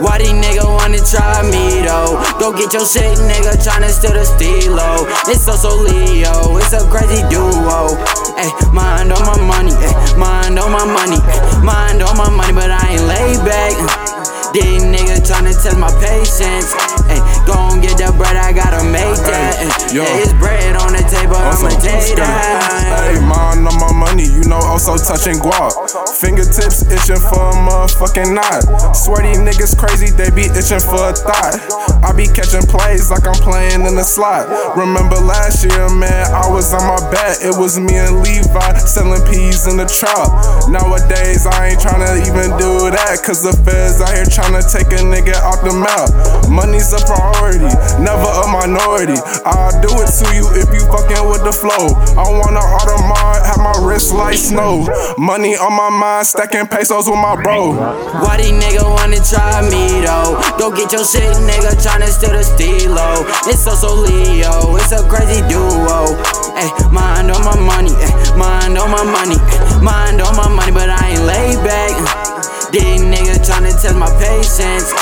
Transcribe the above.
Why these niggas wanna try? Go get your shit, nigga, tryna steal the stilo. It's Oso Leo, it's a crazy duo. Ay, mind on my money, ay, mind on my money, ay, mind on my money, but I ain't laid back. These niggas tryna test my patience. Ay, gon' get the bread, I gotta make that. Ay, yeah, it's bread touching guap. Fingertips itching for a motherfucking knot. Swear these niggas crazy, they be itching for a thought. I be catching plays like I'm playing in the slot. Remember last year, man, I was on my bet. It was me and Levi selling peas in the trap. Nowadays, I ain't tryna even do that, cause the feds out here tryna take a nigga off the map. Money's a priority, never a minority. I'll do it to you if you fucking with the flow. I want an Audemars, have my wrist like snow. Money on my mind, stacking pesos with my bro. Why these niggas wanna try me though? Go get your shit, nigga, tryna steal the stilo. It's so Leo, it's a crazy duo. Ay, mind on my money, ay, mind on my money, ay, mind on my money, but I ain't laid back. These niggas tryna test my patience.